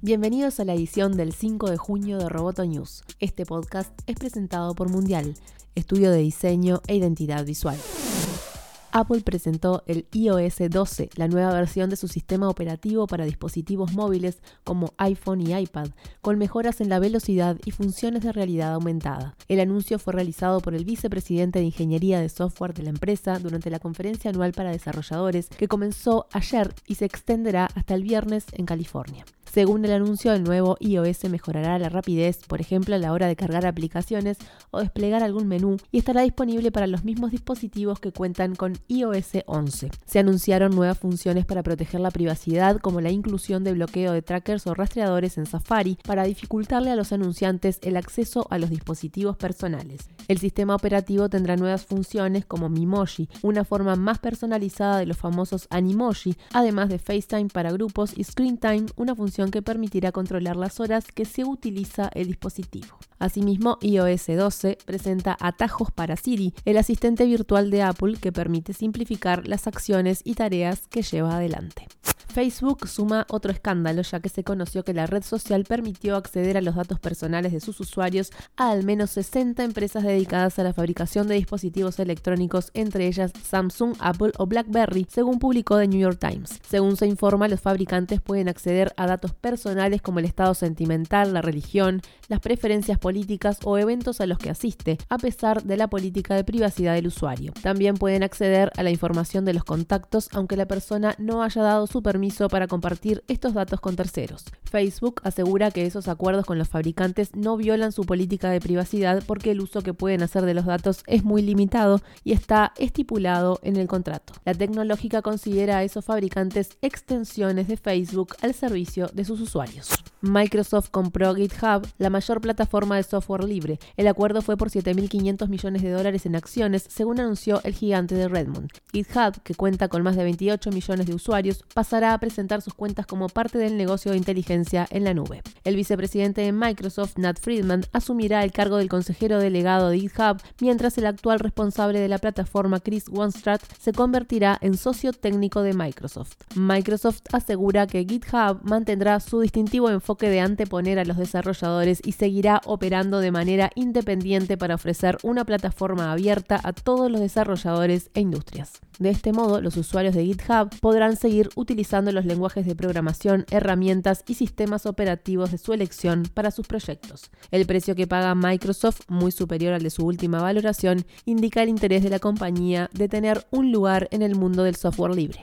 Bienvenidos a la edición del 5 de junio de Roboto News. Este podcast es presentado por Mundial, estudio de diseño e identidad visual. Apple presentó el iOS 12, la nueva versión de su sistema operativo para dispositivos móviles como iPhone y iPad, con mejoras en la velocidad y funciones de realidad aumentada. El anuncio fue realizado por el vicepresidente de Ingeniería de Software de la empresa durante la conferencia anual para desarrolladores que comenzó ayer y se extenderá hasta el viernes en California. Según el anuncio, el nuevo iOS mejorará la rapidez, por ejemplo, a la hora de cargar aplicaciones o desplegar algún menú, y estará disponible para los mismos dispositivos que cuentan con iOS 11. Se anunciaron nuevas funciones para proteger la privacidad, como la inclusión de bloqueo de trackers o rastreadores en Safari, para dificultarle a los anunciantes el acceso a los dispositivos personales. El sistema operativo tendrá nuevas funciones como Mimoji, una forma más personalizada de los famosos Animoji, además de FaceTime para grupos y ScreenTime, una función que permitirá controlar las horas que se utiliza el dispositivo. Asimismo, iOS 12 presenta atajos para Siri, el asistente virtual de Apple que permite simplificar las acciones y tareas que lleva adelante. Facebook suma otro escándalo ya que se conoció que la red social permitió acceder a los datos personales de sus usuarios a al menos 60 empresas dedicadas a la fabricación de dispositivos electrónicos, entre ellas Samsung, Apple o BlackBerry, según publicó The New York Times. Según se informa, los fabricantes pueden acceder a datos personales como el estado sentimental, la religión, las preferencias políticas o eventos a los que asiste, a pesar de la política de privacidad del usuario. También pueden acceder a la información de los contactos aunque la persona no haya dado su permiso para compartir estos datos con terceros. Facebook asegura que esos acuerdos con los fabricantes no violan su política de privacidad porque el uso que pueden hacer de los datos es muy limitado y está estipulado en el contrato. La tecnológica considera a esos fabricantes extensiones de Facebook al servicio de sus usuarios. Microsoft compró GitHub, la mayor plataforma de software libre. El acuerdo fue por 7.500 millones de dólares en acciones, según anunció el gigante de Redmond. GitHub, que cuenta con más de 28 millones de usuarios, pasará a presentar sus cuentas como parte del negocio de inteligencia en la nube. El vicepresidente de Microsoft, Nat Friedman, asumirá el cargo del consejero delegado de GitHub, mientras el actual responsable de la plataforma, Chris Wanstrat, se convertirá en socio técnico de Microsoft. Microsoft asegura que GitHub mantendrá su distintivo enfoque de anteponer a los desarrolladores y seguirá operando de manera independiente para ofrecer una plataforma abierta a todos los desarrolladores e industrias. De este modo, los usuarios de GitHub podrán seguir utilizando los lenguajes de programación, herramientas y sistemas operativos de su elección para sus proyectos. El precio que paga Microsoft, muy superior al de su última valoración, indica el interés de la compañía de tener un lugar en el mundo del software libre.